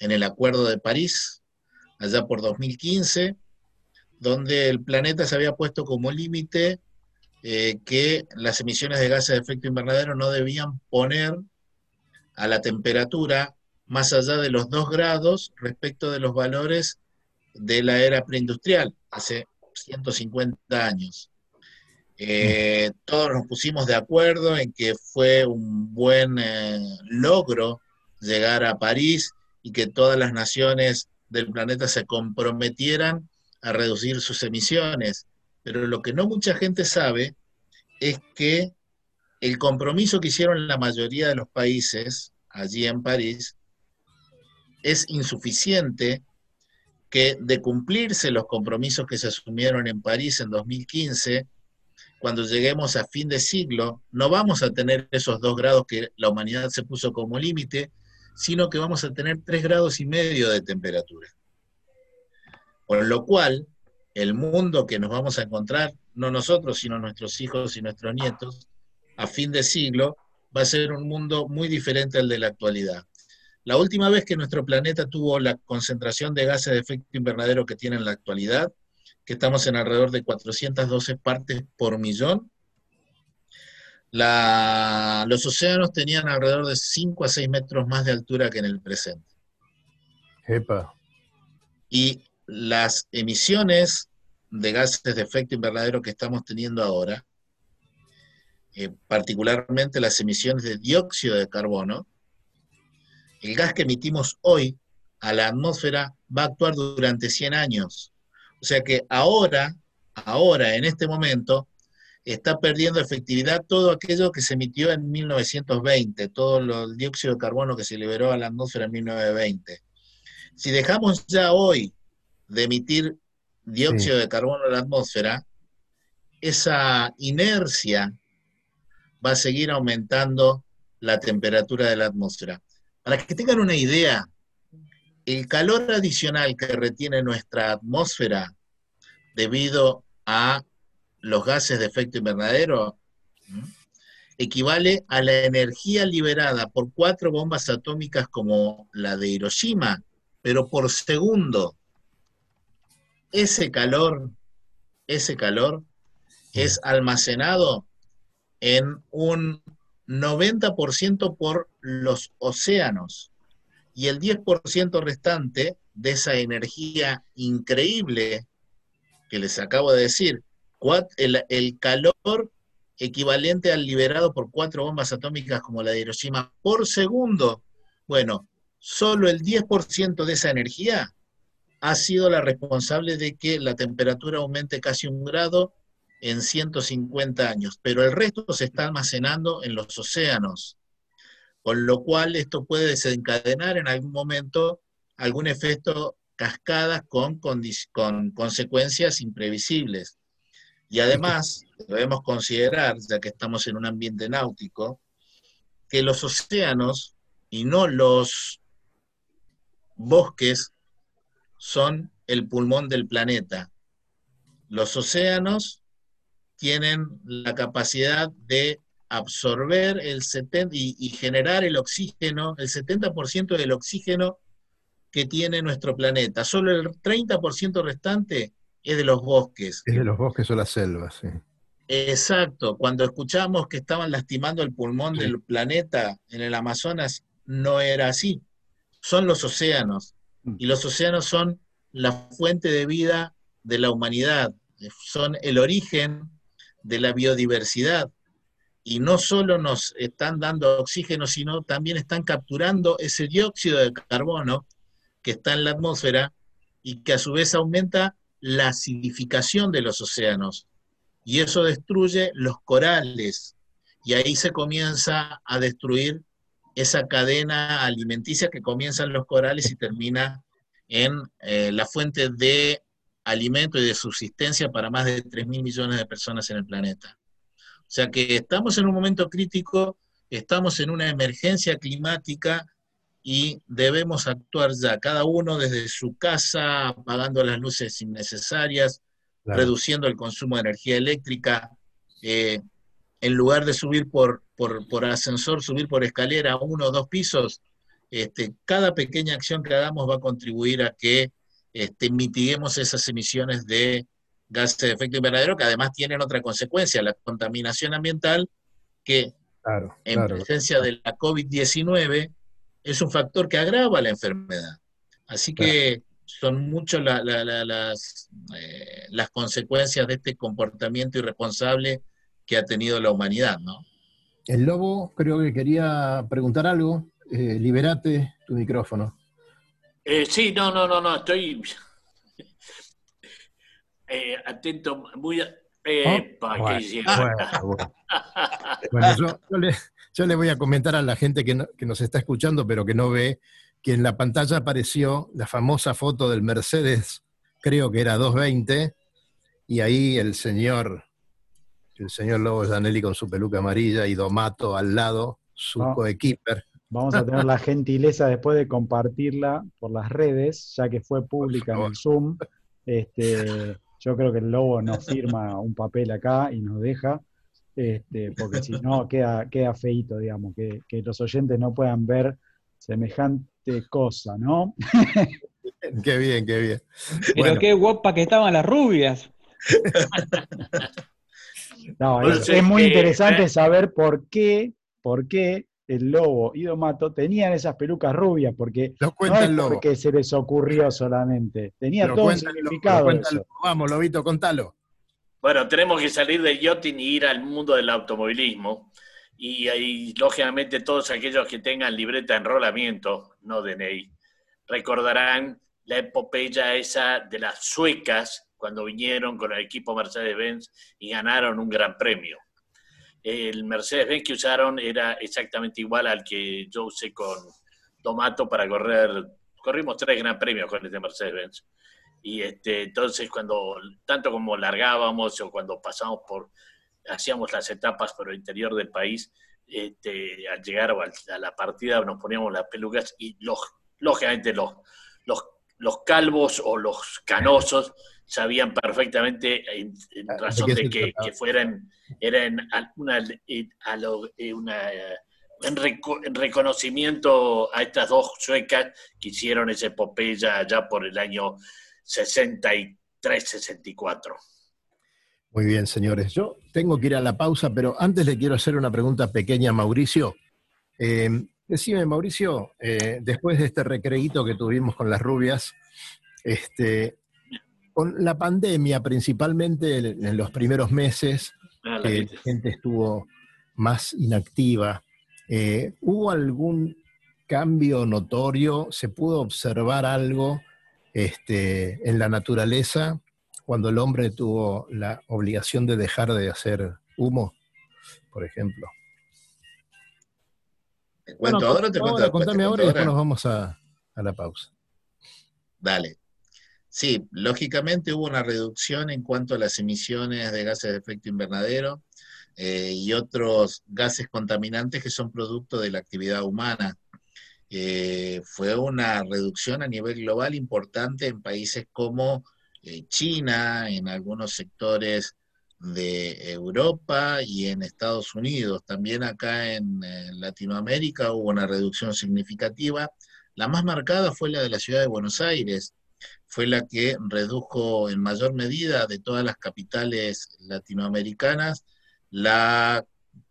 en el Acuerdo de París, allá por 2015, donde el planeta se había puesto como límite eh, que las emisiones de gases de efecto invernadero no debían poner a la temperatura más allá de los 2 grados respecto de los valores de la era preindustrial, hace 150 años. Eh, todos nos pusimos de acuerdo en que fue un buen eh, logro llegar a París y que todas las naciones del planeta se comprometieran a reducir sus emisiones. Pero lo que no mucha gente sabe es que el compromiso que hicieron la mayoría de los países allí en París es insuficiente que de cumplirse los compromisos que se asumieron en París en 2015, cuando lleguemos a fin de siglo, no vamos a tener esos dos grados que la humanidad se puso como límite, sino que vamos a tener tres grados y medio de temperatura. Con lo cual, el mundo que nos vamos a encontrar, no nosotros, sino nuestros hijos y nuestros nietos, a fin de siglo, va a ser un mundo muy diferente al de la actualidad. La última vez que nuestro planeta tuvo la concentración de gases de efecto invernadero que tiene en la actualidad, que estamos en alrededor de 412 partes por millón, la- los océanos tenían alrededor de 5 a 6 metros más de altura que en el presente. Epa. Y las emisiones de gases de efecto invernadero que estamos teniendo ahora, eh, particularmente las emisiones de dióxido de carbono, el gas que emitimos hoy a la atmósfera va a actuar durante 100 años. O sea que ahora, ahora, en este momento, está perdiendo efectividad todo aquello que se emitió en 1920, todo el dióxido de carbono que se liberó a la atmósfera en 1920. Si dejamos ya hoy de emitir dióxido de carbono a la atmósfera, esa inercia va a seguir aumentando la temperatura de la atmósfera. Para que tengan una idea, el calor adicional que retiene nuestra atmósfera debido a los gases de efecto invernadero equivale a la energía liberada por cuatro bombas atómicas como la de Hiroshima, pero por segundo. Ese calor ese calor es almacenado en un 90% por los océanos y el 10% restante de esa energía increíble que les acabo de decir, el, el, calor equivalente al liberado por cuatro bombas atómicas como la de Hiroshima por segundo, bueno, solo el 10% de esa energía ha sido la responsable de que la temperatura aumente casi un grado en 150 años, pero el resto se está almacenando en los océanos, con lo cual esto puede desencadenar en algún momento algún efecto cascada con, con, con consecuencias imprevisibles. Y además, debemos considerar, ya que estamos en un ambiente náutico, que los océanos y no los bosques son el pulmón del planeta. Los océanos tienen la capacidad de absorber el 70 y, generar el oxígeno, el 70% del oxígeno que tiene nuestro planeta. Solo el 30% restante es de los bosques. Es de los bosques o las selvas, sí. Exacto. Cuando escuchamos que estaban lastimando el pulmón del planeta en el Amazonas, no era así. Son los océanos. Mm. Y los océanos son la fuente de vida de la humanidad. Son el origen de la biodiversidad. Y no solo nos están dando oxígeno, sino también están capturando ese dióxido de carbono que está en la atmósfera y que a su vez aumenta la acidificación de los océanos. Y eso destruye los corales. Y ahí se comienza a destruir esa cadena alimenticia que comienza en los corales y termina en eh, la fuente de alimento y de subsistencia para más de 3 mil millones de personas en el planeta. O sea que estamos en un momento crítico, estamos en una emergencia climática y debemos actuar ya, cada uno desde su casa, apagando las luces innecesarias, reduciendo el consumo de energía eléctrica, eh, en lugar de subir por, por, ascensor, subir por escalera uno o dos pisos, este, cada pequeña acción que hagamos va a contribuir a que este, mitiguemos esas emisiones de gases de efecto invernadero, que además tienen otra consecuencia, la contaminación ambiental, que en presencia de la COVID-19 es un factor que agrava la enfermedad. Así que son muchas las, eh, las consecuencias de este comportamiento irresponsable que ha tenido la humanidad, ¿no? El lobo creo que quería preguntar algo. Eh, liberate tu micrófono. Eh, sí, no, no, no, no, estoy [laughs] eh, atento, muy... Eh, [laughs] bueno, bueno, yo, le, voy a comentar a la gente que, que nos está escuchando, pero que no ve, que en la pantalla apareció la famosa foto del Mercedes, creo que era 220, y ahí el señor, el señor Lobo Zanelli con su peluca amarilla y Domato al lado, su coequiper. Vamos a tener la gentileza después de compartirla por las redes, ya que fue pública en el Zoom. Este, yo creo que el Lobo nos firma un papel acá y nos deja, este, porque si no queda, queda feito, digamos, que, los oyentes no puedan ver semejante cosa, ¿no? [laughs] qué bien, qué bien. Pero qué guapa que estaban las rubias. [laughs] No, es, muy interesante eh, saber por qué, por qué el lobo y Domato tenían esas pelucas rubias, porque no es porque se les ocurrió solamente, tenía todo un significado. Vamos, Lobito, contalo. Bueno, tenemos que salir del yachting y ir al mundo del automovilismo. Y ahí, lógicamente, todos aquellos que tengan libreta de enrolamiento, no DNI, recordarán la epopeya esa de las suecas cuando vinieron con el equipo Mercedes-Benz y ganaron un gran premio el Mercedes-Benz que usaron era exactamente igual al que yo usé con Tomato para correr. Corrimos tres gran premios con este Mercedes-Benz. Y este, entonces, cuando tanto como largábamos o cuando pasamos por, hacíamos las etapas por el interior del país, este, al llegar a la partida nos poníamos las pelucas y los, lógicamente los, los, los calvos o los canosos sabían perfectamente en, ah, razón de que, fueran, eran una, eh, eh, una en, reconocimiento a estas dos suecas que hicieron esa epopeya allá por el año 63-64. Muy bien, señores. Yo tengo que ir a la pausa, pero antes le quiero hacer una pregunta pequeña a Mauricio. Eh, decime, Mauricio, eh, después de este recreíto que tuvimos con las rubias, este, con la pandemia principalmente en los primeros meses, Ah, la que gente. la gente estuvo más inactiva, eh, ¿hubo algún cambio notorio? ¿Se pudo observar algo este, en la naturaleza cuando el hombre tuvo la obligación de dejar de hacer humo, por ejemplo? ¿Te cuento Bueno, ahora o te cuento ahora, contame ahora y después nos vamos a, a la pausa. Dale. Sí, lógicamente hubo una reducción en cuanto a las emisiones de gases de efecto invernadero eh, y otros gases contaminantes que son producto de la actividad humana. Eh, fue una reducción a nivel global importante en países como eh, China, en algunos sectores de Europa y en Estados Unidos. También acá en, Latinoamérica hubo una reducción significativa. La más marcada fue la de la ciudad de Buenos Aires, fue la que redujo en mayor medida de todas las capitales latinoamericanas la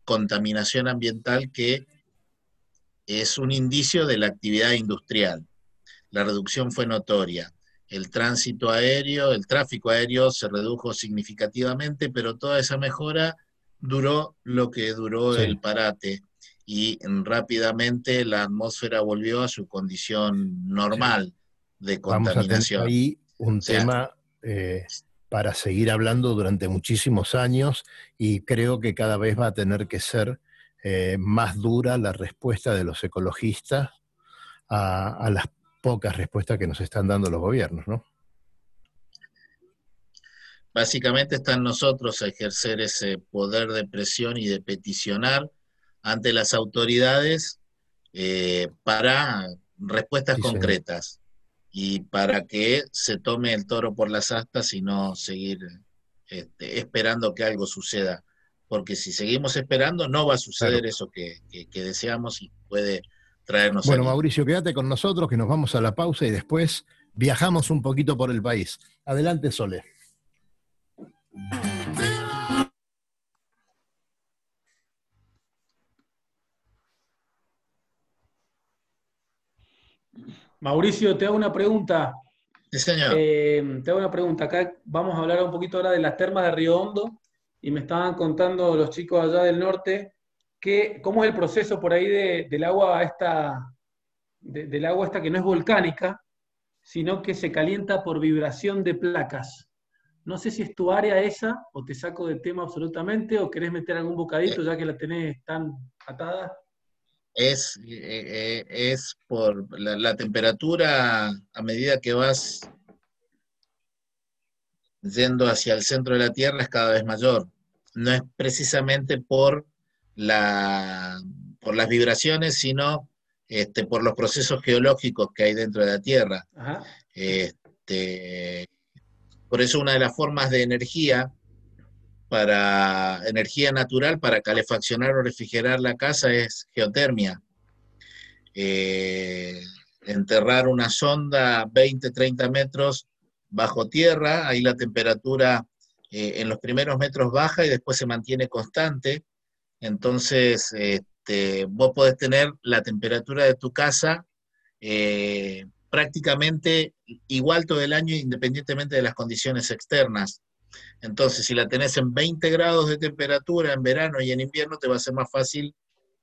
contaminación ambiental que es un indicio de la actividad industrial. La reducción fue notoria. El tránsito aéreo, el tráfico aéreo se redujo significativamente, pero toda esa mejora duró lo que duró Sí. el parate y rápidamente la atmósfera volvió a su condición normal de Vamos a tener contaminación. ahí un O sea, tema eh, para seguir hablando durante muchísimos años y creo que cada vez va a tener que ser eh, más dura la respuesta de los ecologistas a, a las pocas respuestas que nos están dando los gobiernos, ¿no? Básicamente está en nosotros a ejercer ese poder de presión y de peticionar ante las autoridades eh, para respuestas Sí, concretas y para que se tome el toro por las astas y no seguir este, esperando que algo suceda. Porque si seguimos esperando, no va a suceder Claro. eso que, que- que deseamos y puede traernos Bueno. Mauricio, quédate con nosotros que nos vamos a la pausa y después viajamos un poquito por el país. Adelante, Sole. Mauricio, te hago una pregunta. Sí, señor. Eh, te hago una pregunta. Acá vamos a hablar un poquito ahora de las termas de Río Hondo y me estaban contando los chicos allá del norte que, cómo es el proceso por ahí de- del agua esta, de- del agua esta que no es volcánica, sino que se calienta por vibración de placas. No sé si es tu área esa o te saco del tema absolutamente o querés meter algún bocadito ya que la tenés tan atada. Es, eh, eh, es por la, la temperatura a medida que vas yendo hacia el centro de la Tierra es cada vez mayor. No es precisamente por, la, por las vibraciones, sino este, por los procesos geológicos que hay dentro de la Tierra. Ajá. Este, por eso una de las formas de energía para energía natural para calefaccionar o refrigerar la casa es geotermia. Eh, enterrar una sonda 20, 30 metros bajo tierra, ahí la temperatura eh, en los primeros metros baja y después se mantiene constante. Entonces, este, vos podés tener la temperatura de tu casa eh, prácticamente igual todo el año independientemente de las condiciones externas. Entonces, si la tenés en 20 grados de temperatura en verano y en invierno, te va a ser más fácil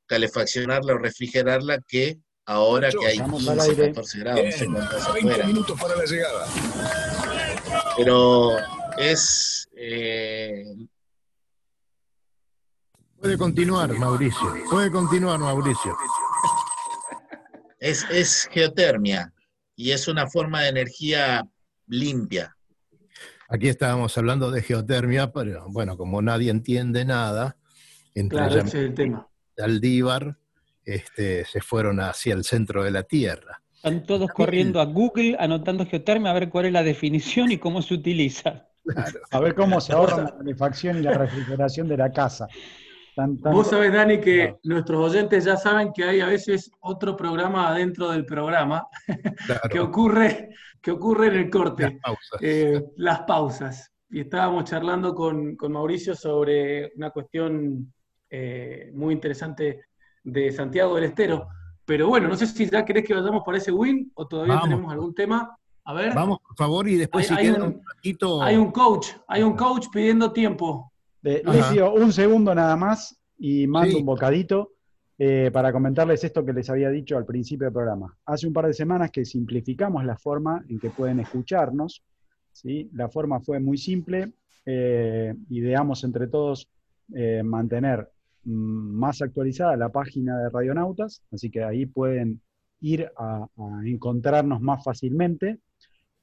calefaccionarla o refrigerarla que ahora que hay Estamos al 15, aire. 14 grados, Bien, cuánto hace 20 afuera. minutos para la llegada. Pero es, eh, Puede continuar, Mauricio. Puede continuar, Mauricio. es, es geotermia y es una forma de energía limpia. Aquí estábamos hablando de geotermia, pero bueno, como nadie entiende nada, entre Claro, ese es el tema. Aldívar este, se fueron hacia el centro de la Tierra. Están todos corriendo a Google anotando geotermia a ver cuál es la definición y cómo se utiliza. A ver cómo se ahorra la calefacción y la refrigeración de la casa. Tan- tan- Vos sabés, Dani, que Claro. nuestros oyentes ya saben que hay a veces otro programa adentro del programa [laughs] que ocurre, que ocurre en el las corte, pausas. eh, las pausas. y estábamos charlando con, con Mauricio sobre una cuestión eh, muy interesante de Santiago del Estero. Pero bueno, no sé si ya querés que vayamos por ese win o todavía Vamos. tenemos algún tema. A ver. Vamos, por favor, y después Hay- si hay queda un- un ratito. Hay un coach, hay un coach pidiendo tiempo. De- les pido un segundo nada más y mando Sí. un bocadito eh, para comentarles esto que les había dicho al principio del programa. Hace un par de semanas que simplificamos la forma en que pueden escucharnos. ¿sí? La forma fue muy simple. eh, ideamos entre todos eh, mantener mm, más actualizada la página de Radionautas, así que ahí pueden ir a, encontrarnos más fácilmente.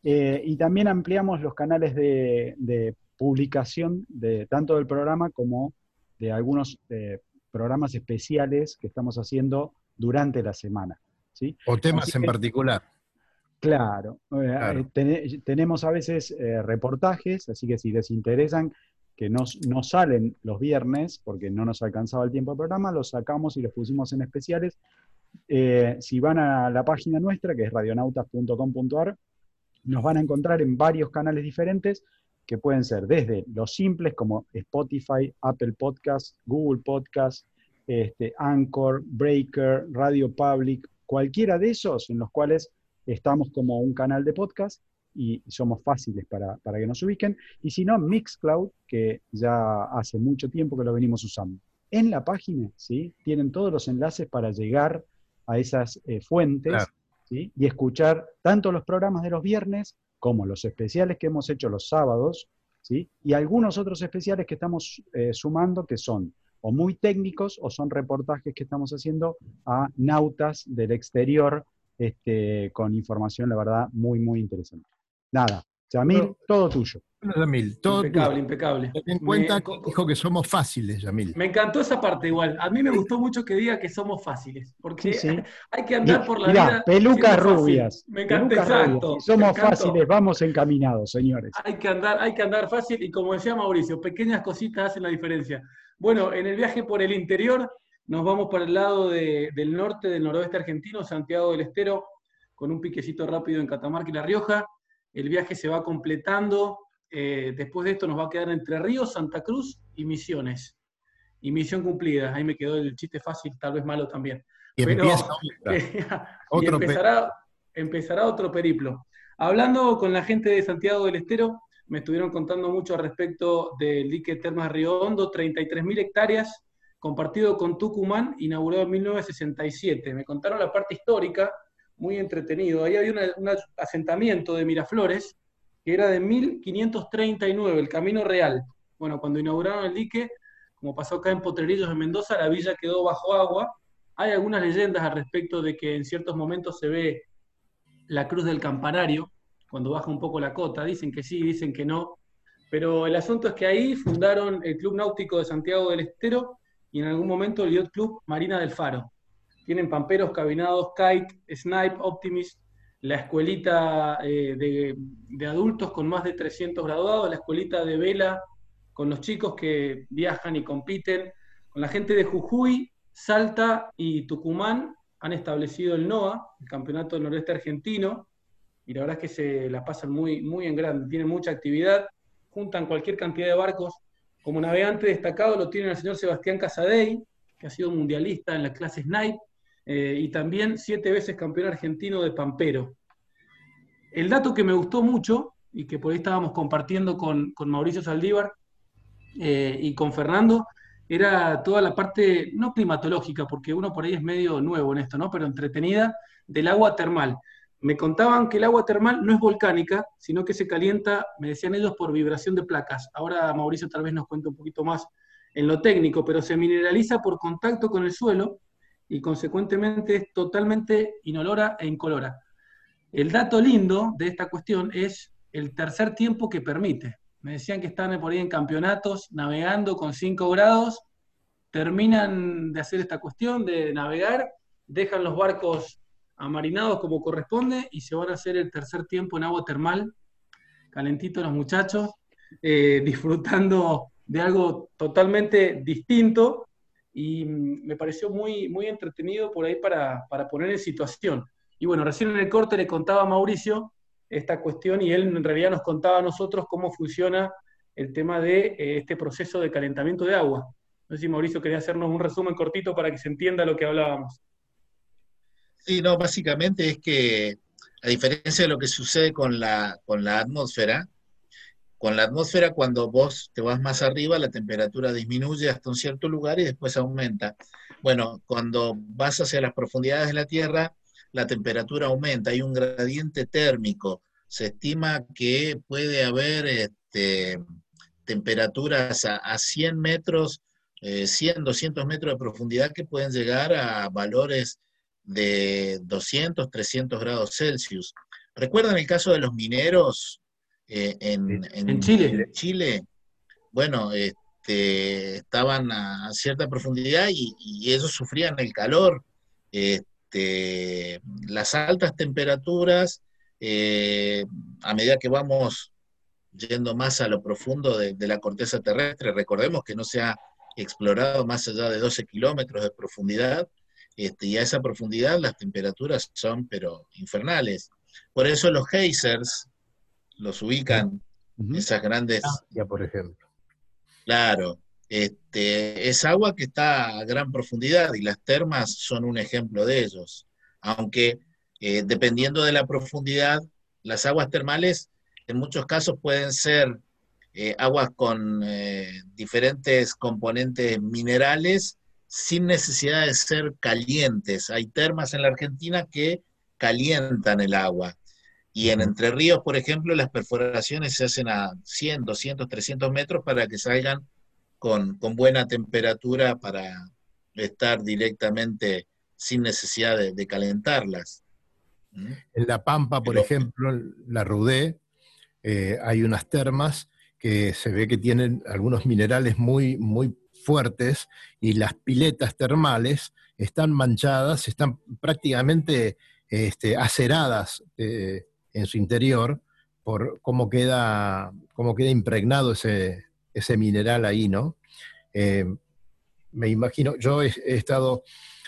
Y también ampliamos los canales de, de publicación de tanto del programa como de algunos eh, programas especiales que estamos haciendo durante la semana. ¿sí? O temas en particular. Claro, eh, Claro. eh, tene- tenemos a veces eh, reportajes, así que si les interesan, que no, no salen los viernes, porque no nos alcanzaba el tiempo del programa, los sacamos y los pusimos en especiales. Eh, si van a la página nuestra, que es radionautas.com.ar, nos van a encontrar en varios canales diferentes, que pueden ser desde los simples como Spotify, Apple Podcast, Google Podcast, este, Anchor, Breaker, Radio Public, cualquiera de esos en los cuales estamos como un canal de podcast y somos fáciles para, para que nos ubiquen. Y si no, Mixcloud, que ya hace mucho tiempo que lo venimos usando. En la página, ¿sí? Tienen todos los enlaces para llegar a esas eh, fuentes Claro. ¿sí? y escuchar tanto los programas de los viernes como los especiales que hemos hecho los sábados, ¿sí? y algunos otros especiales que estamos eh, sumando que son o muy técnicos o son reportajes que estamos haciendo a nautas del exterior este, con información, la verdad, muy, muy interesante. Nada, Yamil, todo tuyo. Bueno, Yamil, todo impecable, tuyo. impecable. Ten en cuenta Me- que dijo que somos fáciles, Yamil. Me encantó esa parte igual. A mí me gustó mucho que diga que somos fáciles, porque Sí, sí. [laughs] hay que andar por la Mirá, vida. pelucas rubias. Me encanta, exacto. rubias. Si somos fáciles, vamos encaminados, señores. Hay que andar, hay que andar fácil y como decía Mauricio, pequeñas cositas hacen la diferencia. Bueno, en el viaje por el interior nos vamos para el lado de- del norte, del noroeste argentino, Santiago del Estero, con un piquecito rápido en Catamarca y La Rioja. El viaje se va completando. eh, después de esto nos va a quedar Entre Ríos, Santa Cruz y Misiones. Y misión cumplida. Ahí me quedó el chiste fácil, tal vez malo también. Y Pero- [laughs] y empezará, empezará otro periplo. Hablando con la gente de Santiago del Estero, me estuvieron contando mucho al respecto del dique Termas Río Hondo, 33.000 hectáreas, compartido con Tucumán, inaugurado en 1967. Me contaron la parte histórica, muy entretenido. Ahí había una- un asentamiento de Miraflores, que era de 1539, el Camino Real. Bueno, cuando inauguraron el dique, como pasó acá en Potrerillos, en Mendoza, la villa quedó bajo agua. Hay algunas leyendas al respecto de que en ciertos momentos se ve la cruz del campanario, cuando baja un poco la cota. Dicen que sí, dicen que no. Pero el asunto es que ahí fundaron el Club Náutico de Santiago del Estero y en algún momento el Yacht Club Marina del Faro. Tienen pamperos, cabinados, kite, snipe, optimist, la escuelita eh, de, adultos con más de 300 graduados, la escuelita de vela con los chicos que viajan y compiten, con la gente de Jujuy, Salta y Tucumán han establecido el NOA, el Campeonato del Noroeste Argentino, y la verdad es que se la pasan muy, muy en grande, tienen mucha actividad, juntan cualquier cantidad de barcos. Como navegante destacado lo tiene el señor Sebastián Casadei, que ha sido mundialista en la clase Snipe, eh, y también siete veces campeón argentino de Pampero. El dato que me gustó mucho, y que por ahí estábamos compartiendo con, con Mauricio Saldívar eh, y con Fernando, era toda la parte, no climatológica, porque uno por ahí es medio nuevo en esto, ¿no? Pero entretenida, del agua termal. Me contaban que el agua termal no es volcánica, sino que se calienta, me decían ellos, por vibración de placas. Ahora Mauricio tal vez nos cuente un poquito más en lo técnico, pero se mineraliza por contacto con el suelo y consecuentemente es totalmente inolora e incolora. El dato lindo de esta cuestión es el tercer tiempo que permite. Me decían que están por ahí en campeonatos navegando con 5 grados, terminan de hacer esta cuestión, de navegar, dejan los barcos amarinados como corresponde y se van a hacer el tercer tiempo en agua termal, calentito los muchachos, eh, disfrutando de algo totalmente distinto y mm, me pareció muy, muy entretenido por ahí para, para poner en situación. Y bueno, recién en el corte le contaba a Mauricio esta cuestión y él en realidad nos contaba a nosotros cómo funciona el tema de eh, este proceso de calentamiento de agua. No sé si Mauricio quería hacernos un resumen cortito para que se entienda lo que hablábamos. Sí, no, básicamente es que, a diferencia de lo que sucede con la, con la atmósfera, con la atmósfera cuando vos te vas más arriba, la temperatura disminuye hasta un cierto lugar y después aumenta. Bueno, cuando vas hacia las profundidades de la Tierra, la temperatura aumenta, hay un gradiente térmico. Se estima que puede haber este, temperaturas a, 100 metros, 100, eh, 200 metros de profundidad que pueden llegar a valores de 200, 300 grados Celsius. ¿Recuerdan el caso de los mineros eh, en, Chile? Bueno, este, estaban a cierta profundidad y, ellos sufrían el calor. Este, las altas temperaturas, eh, a medida que vamos yendo más a lo profundo de, la corteza terrestre, recordemos que no se ha explorado más allá de 12 kilómetros de profundidad, este, y a esa profundidad las temperaturas son pero infernales. Por eso los geysers los ubican, esas grandes... Ya, por ejemplo. Claro, este, es agua que está a gran profundidad y las termas son un ejemplo de ellos. Aunque eh, dependiendo de la profundidad, las aguas termales en muchos casos pueden ser eh, aguas con eh, diferentes componentes minerales sin necesidad de ser calientes. Hay termas en la Argentina que calientan el agua. Y en Entre Ríos, por ejemplo, las perforaciones se hacen a 100, 200, 300 metros para que salgan con, buena temperatura para estar directamente sin necesidad de, calentarlas. ¿Mm? En La Pampa, por ejemplo, la Rudé, eh, hay unas termas que se ve que tienen algunos minerales muy, muy fuertes y las piletas termales están manchadas, están prácticamente este, aceradas eh, en su interior por cómo queda, cómo queda impregnado ese, ese mineral ahí, ¿no? Eh, me imagino, yo he, estado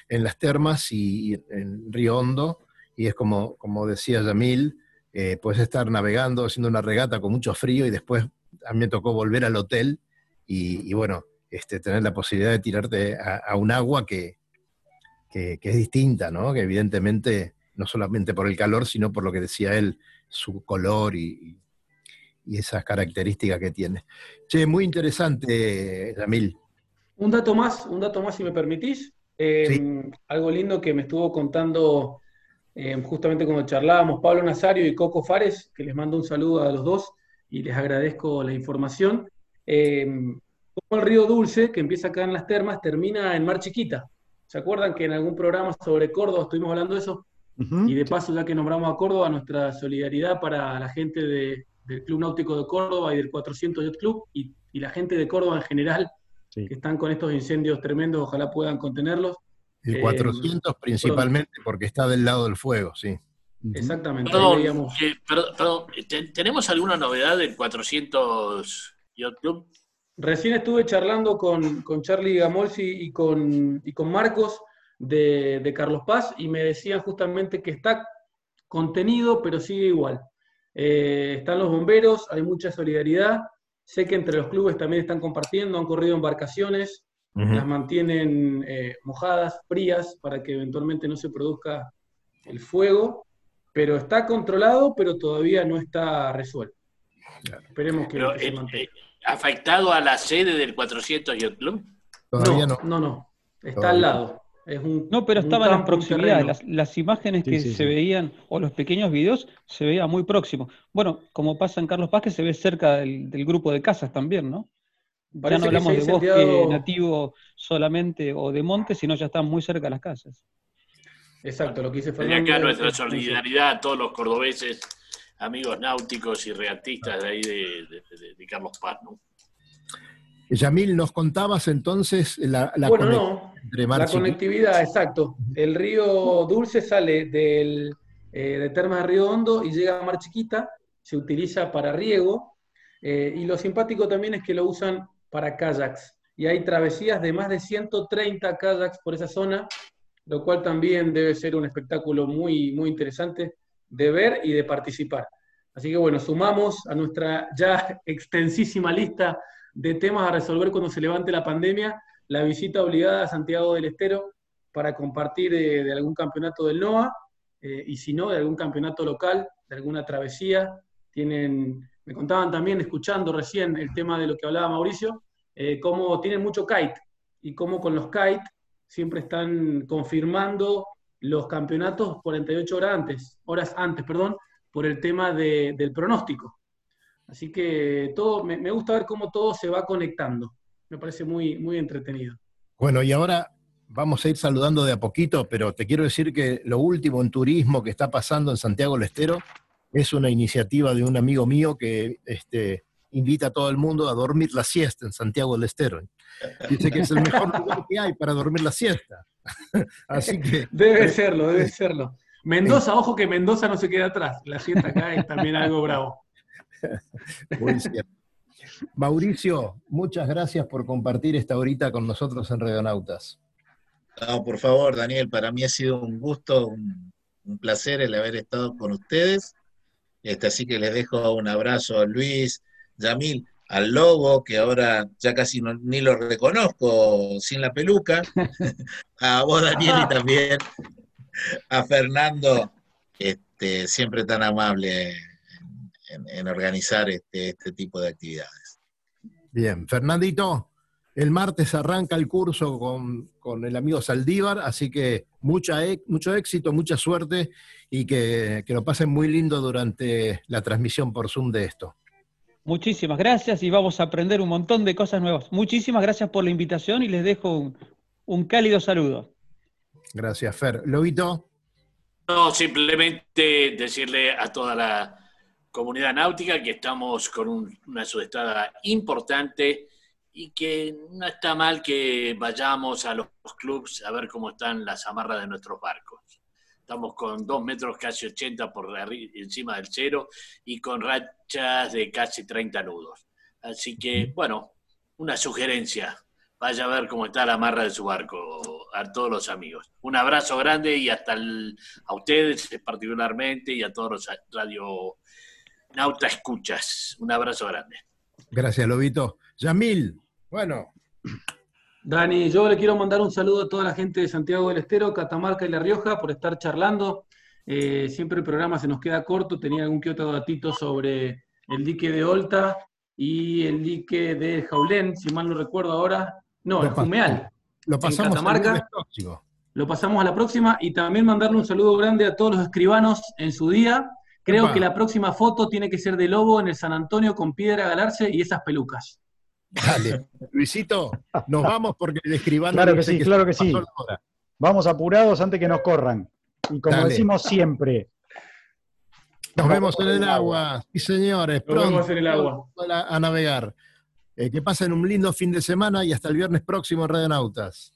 en las termas y, en Río Hondo, y es como, como decía Yamil, eh, puedes estar navegando, haciendo una regata con mucho frío y después a mí me tocó volver al hotel y, bueno, este, tener la posibilidad de tirarte a, un agua que, que, es distinta, ¿no? Que evidentemente, no solamente por el calor, sino por lo que decía él, su color y, y esas características que tiene. Che, muy interesante, Ramil. Un dato más, un dato más si me permitís. Eh, algo lindo que me estuvo contando eh, justamente cuando charlábamos Pablo Nazario y Coco Fares, que les mando un saludo a los dos y les agradezco la información. Eh, como el río Dulce, que empieza acá en las termas, termina en Mar Chiquita. ¿Se acuerdan que en algún programa sobre Córdoba estuvimos hablando de eso? Y de paso, ya que nombramos a Córdoba, nuestra solidaridad para la gente de, del Club Náutico de Córdoba y del 400 Yacht Club y, la gente de Córdoba en general, que están con estos incendios tremendos, ojalá puedan contenerlos. El 400 eh, principalmente porque está del lado del fuego, sí. Exactamente. Perdón, ¿tenemos alguna novedad del 400 Yacht Club? Recién estuve charlando con, Charlie Gamolsi y con, y con Marcos de, de Carlos Paz y me decían justamente que está contenido, pero sigue igual. Eh, están los bomberos, hay mucha solidaridad. Sé que entre los clubes también están compartiendo, han corrido embarcaciones, las mantienen eh, mojadas, frías, para que eventualmente no se produzca el fuego. Pero está controlado, pero todavía no está resuelto. Esperemos que, se eh, mantenga. ¿Afectado a la sede del 400 Yacht Club? no, no, no, Está al lado no, pero estaban en proximidad. Las, imágenes que se veían, o los pequeños videos, se veía muy próximo. Bueno, como pasa en Carlos Paz, que se ve cerca del, grupo de casas también, ¿no? ya no hablamos de bosque nativo solamente o de monte, sino ya están muy cerca de las casas. Exacto, lo que dice Fernando. Y acá nuestra solidaridad a todos los cordobeses, amigos náuticos y reactistas de ahí de Carlos Paz, ¿no? Yamil, nos contabas entonces la, la, bueno, la conectividad, exacto. El río Dulce sale del, eh, de Termas de Río Hondo y llega a Mar Chiquita, se utiliza para riego, eh, y lo simpático también es que lo usan para kayaks. Y hay travesías de más de 130 kayaks por esa zona, lo cual también debe ser un espectáculo muy, muy interesante de ver y de participar. Así que bueno, sumamos a nuestra ya [laughs] extensísima lista de temas a resolver cuando se levante la pandemia, la visita obligada a Santiago del Estero para compartir eh, de algún campeonato del NOA eh, y si no, de algún campeonato local, de alguna travesía. Tienen, me contaban también, escuchando recién el tema de lo que hablaba Mauricio, eh, cómo tienen mucho kite y cómo con los kite siempre están confirmando los campeonatos 48 horas antes, horas antes, perdón, por el tema de- del pronóstico. Así que todo, me, me gusta ver cómo todo se va conectando. Me parece muy, muy entretenido. Bueno, y ahora vamos a ir saludando de a poquito, pero te quiero decir que lo último en turismo que está pasando en Santiago del Estero es una iniciativa de un amigo mío que este, invita a todo el mundo a dormir la siesta en Santiago del Estero. Dice que es el mejor [laughs] lugar que hay para dormir la siesta. [laughs] Así que Debe serlo, debe serlo. Mendoza, ojo que Mendoza no se queda atrás. La siesta acá es también algo bravo. [laughs] Muy cierto. Mauricio, muchas gracias por compartir esta horita con nosotros en Radionautas. No, por favor, Daniel, para mí ha sido un gusto, un, un placer el haber estado con ustedes. Este, así que les dejo un abrazo a Luis, Yamil, al Lobo, que ahora ya casi no- ni lo reconozco sin la peluca, [laughs] a vos, Daniel, y también a Fernando, este, siempre tan amable en, en organizar este, este tipo de actividades. Bien, Fernandito, el martes arranca el curso con, con el amigo Saldívar, así que mucha, e- mucho éxito, mucha suerte y que, que lo pasen muy lindo durante la transmisión por Zoom de esto. Muchísimas gracias y vamos a aprender un montón de cosas nuevas. Muchísimas gracias por la invitación y les dejo un, un cálido saludo. Gracias, Fer. Lobito, No, simplemente decirle a toda la comunidad náutica que estamos con un- una sudestada importante y que no está mal que vayamos a los clubs a ver cómo están las amarras de nuestros barcos. Estamos con dos metros casi 80 por encima del cero y con rachas de casi 30 nudos. Así que, bueno, una sugerencia. Vaya a ver cómo está la amarra de su barco a todos los amigos. Un abrazo grande y hasta el- a ustedes particularmente y a todos los radio nauta escuchas. Un abrazo grande. gracias, Lobito. Yamil, bueno, Dani, yo le quiero mandar un saludo a toda la gente de Santiago del Estero, Catamarca y La Rioja por estar charlando. Eh, siempre el programa se nos queda corto, tenía algún que otro datito sobre el dique de Olta y el dique de Jaulén, si mal no recuerdo ahora. No, Lo el Jumeal. lo pasamos el Catamarca. Lo pasamos a la próxima y también mandarle un saludo grande a todos los escribanos en su día. Creo que la próxima foto tiene que ser de Lobo en el San Antonio con Piedra Galarse y esas pelucas. Dale, [laughs] Luisito, nos vamos porque el escribano Claro que sí, claro que sí. Vamos apurados antes que nos corran. Y como Dale. decimos siempre, Nos vemos en el agua, sí señores, Nos vemos pronto en el agua. a, a navegar. Eh, que pasen un lindo fin de semana y hasta el viernes próximo en Radio Nautas.